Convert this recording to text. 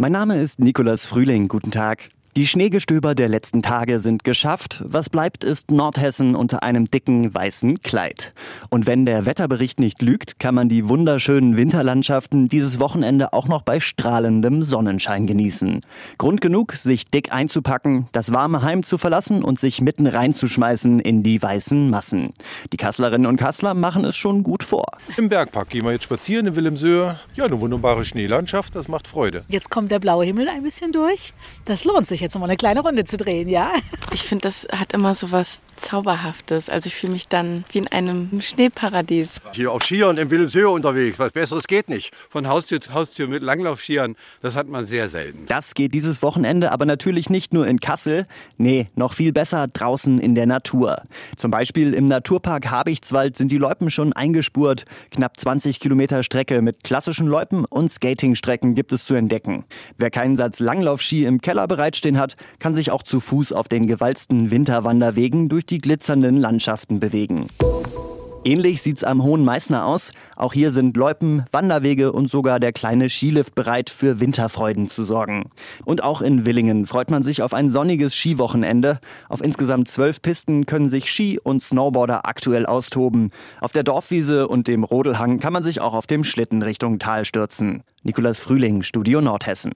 Mein Name ist Nikolas Frühling. Guten Tag. Die Schneegestöber der letzten Tage sind geschafft. Was bleibt, ist Nordhessen unter einem dicken weißen Kleid. Und wenn der Wetterbericht nicht lügt, kann man die wunderschönen Winterlandschaften dieses Wochenende auch noch bei strahlendem Sonnenschein genießen. Grund genug, sich dick einzupacken, das warme Heim zu verlassen und sich mitten reinzuschmeißen in die weißen Massen. Die Kasslerinnen und Kassler machen es schon gut vor. Im Bergpark gehen wir jetzt spazieren in Wilhelmshöhe. Ja, eine wunderbare Schneelandschaft, das macht Freude. Jetzt kommt der blaue Himmel ein bisschen durch. Das lohnt sich jetzt noch mal eine kleine Runde zu drehen, ja? Ich finde, das hat immer so was Zauberhaftes. Also ich fühle mich dann wie in einem Schneeparadies. Hier auf Skiern in Wilhelmshöhe unterwegs. Was Besseres geht nicht. Von Haustür zu Haustür mit Langlaufskiern, das hat man sehr selten. Das geht dieses Wochenende aber natürlich nicht nur in Kassel. Nee, noch viel besser draußen in der Natur. Zum Beispiel im Naturpark Habichtswald sind die Loipen schon eingespurt. Knapp 20 Kilometer Strecke mit klassischen Loipen und Skatingstrecken gibt es zu entdecken. Wer keinen Satz Langlaufski im Keller bereitstehen hat, kann sich auch zu Fuß auf den gewalzten Winterwanderwegen durch die glitzernden Landschaften bewegen. Ähnlich sieht's am Hohen Meißner aus. Auch hier sind Loipen, Wanderwege und sogar der kleine Skilift bereit, für Winterfreuden zu sorgen. Und auch in Willingen freut man sich auf ein sonniges Skiwochenende. Auf insgesamt zwölf Pisten können sich Ski- und Snowboarder aktuell austoben. Auf der Dorfwiese und dem Rodelhang kann man sich auch auf dem Schlitten Richtung Tal stürzen. Nikolas Frühling, Studio Nordhessen.